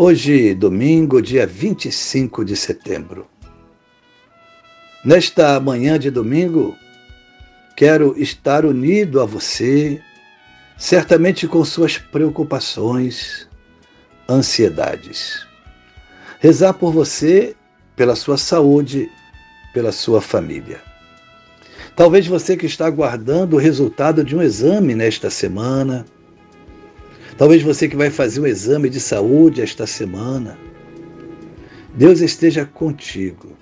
Hoje, domingo, dia 25 de setembro. Nesta manhã de domingo, quero estar unido a você, certamente com suas preocupações, ansiedades. Rezar por você, pela sua saúde, pela sua família. Talvez você que está aguardando o resultado de um exame nesta semana, Talvez você que vai fazer um exame de saúde esta semana, Deus esteja contigo.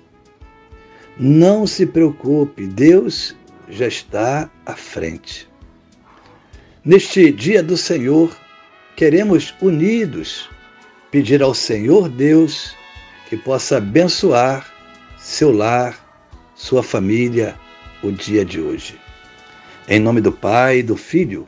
Não se preocupe, Deus já está à frente. Neste dia do Senhor, queremos unidos pedir ao Senhor Deus que possa abençoar seu lar, sua família, o dia de hoje. Em nome do Pai, do Filho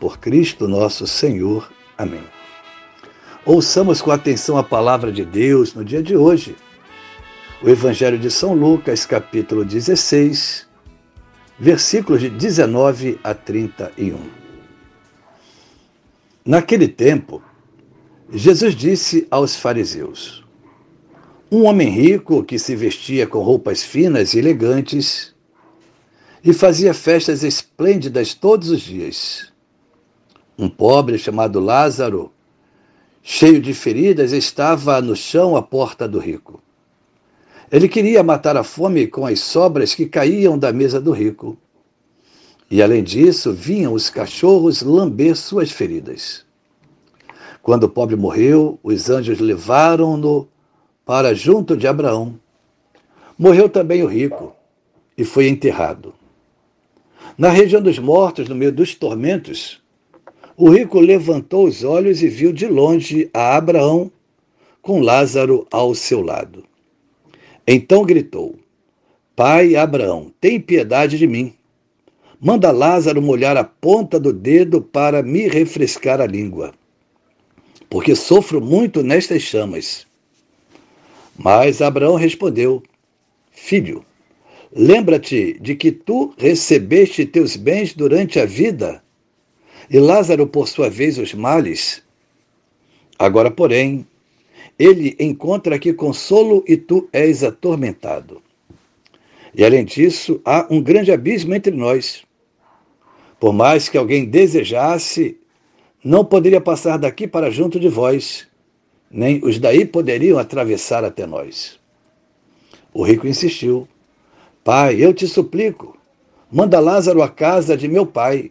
por Cristo nosso Senhor. Amém. Ouçamos com atenção a palavra de Deus no dia de hoje. O Evangelho de São Lucas, capítulo 16, versículos de 19 a 31. Naquele tempo, Jesus disse aos fariseus: Um homem rico que se vestia com roupas finas e elegantes e fazia festas esplêndidas todos os dias um pobre chamado Lázaro, cheio de feridas, estava no chão à porta do rico. Ele queria matar a fome com as sobras que caíam da mesa do rico. E além disso, vinham os cachorros lamber suas feridas. Quando o pobre morreu, os anjos levaram-no para junto de Abraão. Morreu também o rico e foi enterrado. Na região dos mortos, no meio dos tormentos, o rico levantou os olhos e viu de longe a Abraão com Lázaro ao seu lado. Então gritou: Pai Abraão, tem piedade de mim. Manda Lázaro molhar a ponta do dedo para me refrescar a língua, porque sofro muito nestas chamas. Mas Abraão respondeu: Filho, lembra-te de que tu recebeste teus bens durante a vida e Lázaro, por sua vez, os males. Agora, porém, ele encontra aqui consolo e tu és atormentado. E além disso, há um grande abismo entre nós. Por mais que alguém desejasse, não poderia passar daqui para junto de vós, nem os daí poderiam atravessar até nós. O rico insistiu: Pai, eu te suplico, manda Lázaro à casa de meu pai,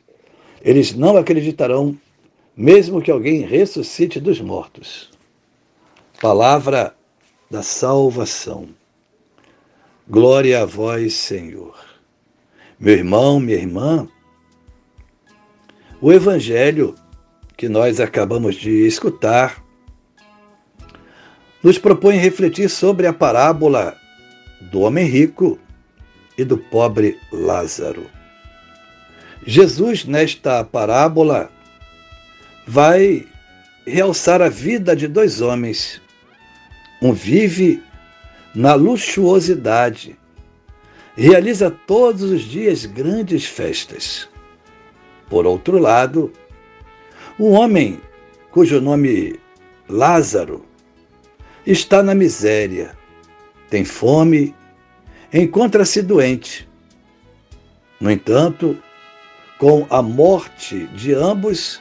eles não acreditarão, mesmo que alguém ressuscite dos mortos. Palavra da salvação. Glória a vós, Senhor. Meu irmão, minha irmã, o evangelho que nós acabamos de escutar nos propõe refletir sobre a parábola do homem rico e do pobre Lázaro. Jesus, nesta parábola, vai realçar a vida de dois homens. Um vive na luxuosidade, realiza todos os dias grandes festas. Por outro lado, um homem cujo nome Lázaro está na miséria, tem fome, encontra-se doente. No entanto, com a morte de ambos,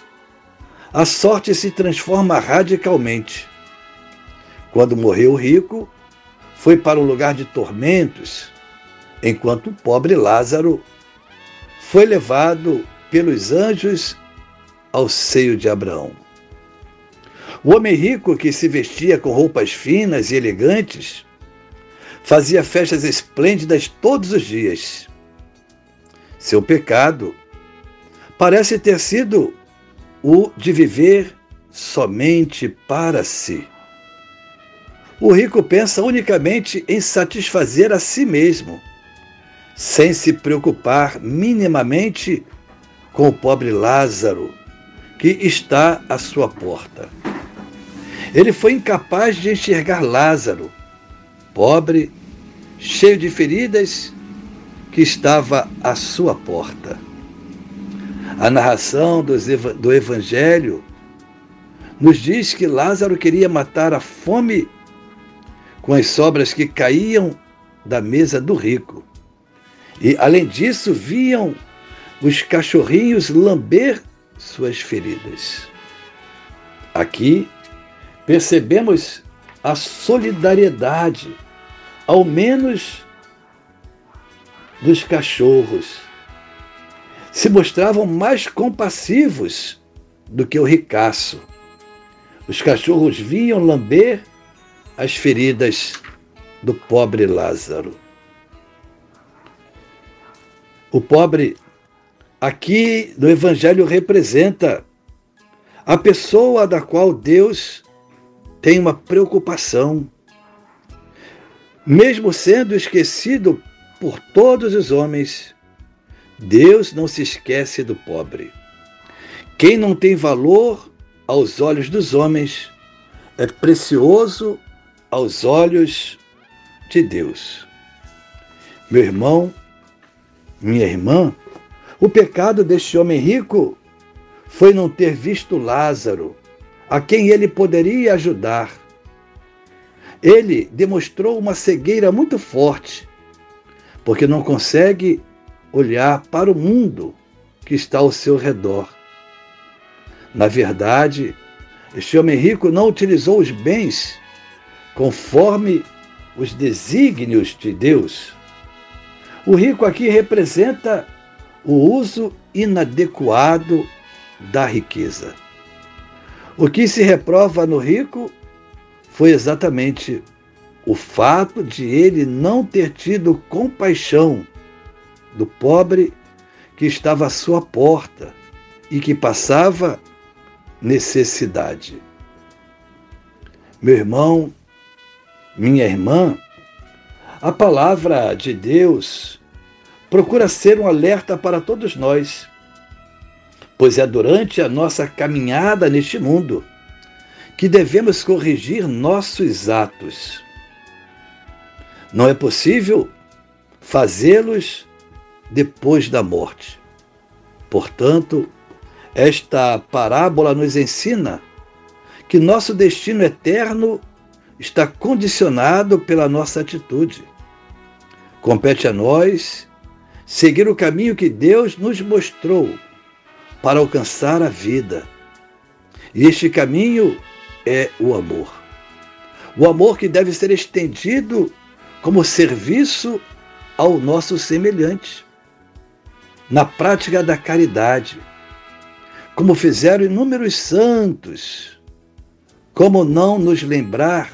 a sorte se transforma radicalmente. Quando morreu o rico, foi para um lugar de tormentos, enquanto o pobre Lázaro foi levado pelos anjos ao seio de Abraão. O homem rico que se vestia com roupas finas e elegantes fazia festas esplêndidas todos os dias. Seu pecado parece ter sido o de viver somente para si. O rico pensa unicamente em satisfazer a si mesmo, sem se preocupar minimamente com o pobre Lázaro, que está à sua porta. Ele foi incapaz de enxergar Lázaro, pobre, cheio de feridas, que estava à sua porta. A narração do Evangelho nos diz que Lázaro queria matar a fome com as sobras que caíam da mesa do rico. E, além disso, viam os cachorrinhos lamber suas feridas. Aqui percebemos a solidariedade, ao menos dos cachorros. Se mostravam mais compassivos do que o ricaço. Os cachorros viam lamber as feridas do pobre Lázaro. O pobre aqui no Evangelho representa a pessoa da qual Deus tem uma preocupação. Mesmo sendo esquecido por todos os homens, Deus não se esquece do pobre. Quem não tem valor aos olhos dos homens é precioso aos olhos de Deus. Meu irmão, minha irmã, o pecado deste homem rico foi não ter visto Lázaro, a quem ele poderia ajudar. Ele demonstrou uma cegueira muito forte, porque não consegue olhar para o mundo que está ao seu redor. Na verdade, este homem rico não utilizou os bens conforme os desígnios de Deus. O rico aqui representa o uso inadequado da riqueza. O que se reprova no rico foi exatamente o fato de ele não ter tido compaixão do pobre que estava à sua porta e que passava necessidade. Meu irmão, minha irmã, a palavra de Deus procura ser um alerta para todos nós pois é durante a nossa caminhada neste mundo que devemos corrigir nossos atos. Não é possível fazê-los depois da morte. Portanto, esta parábola nos ensina que nosso destino eterno está condicionado pela nossa atitude. Compete a nós seguir o caminho que Deus nos mostrou para alcançar a vida. E este caminho é o amor. O amor que deve ser estendido como serviço ao nosso semelhante, na prática da caridade, como fizeram inúmeros santos. Como não nos lembrar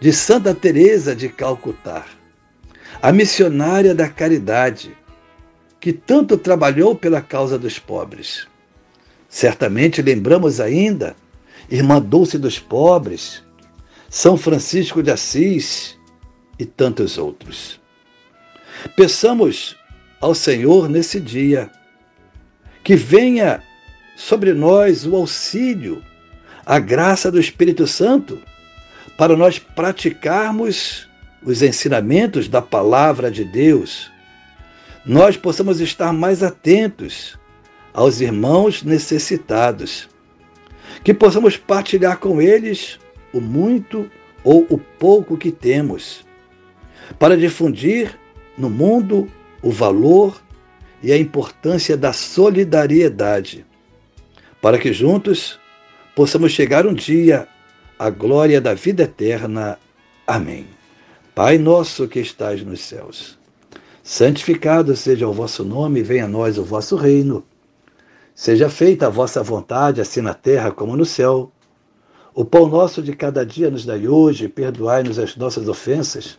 de Santa Teresa de Calcutá, a missionária da caridade, que tanto trabalhou pela causa dos pobres. Certamente lembramos ainda Irmã Dulce dos Pobres, São Francisco de Assis e tantos outros. Peçamos ao Senhor nesse dia. Que venha sobre nós o auxílio, a graça do Espírito Santo, para nós praticarmos os ensinamentos da palavra de Deus, nós possamos estar mais atentos aos irmãos necessitados, que possamos partilhar com eles o muito ou o pouco que temos, para difundir no mundo o valor e a importância da solidariedade, para que juntos possamos chegar um dia à glória da vida eterna. Amém. Pai nosso que estais nos céus, santificado seja o vosso nome, venha a nós o vosso reino. Seja feita a vossa vontade, assim na terra como no céu. O pão nosso de cada dia nos dai hoje, perdoai-nos as nossas ofensas,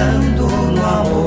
pensando no amor.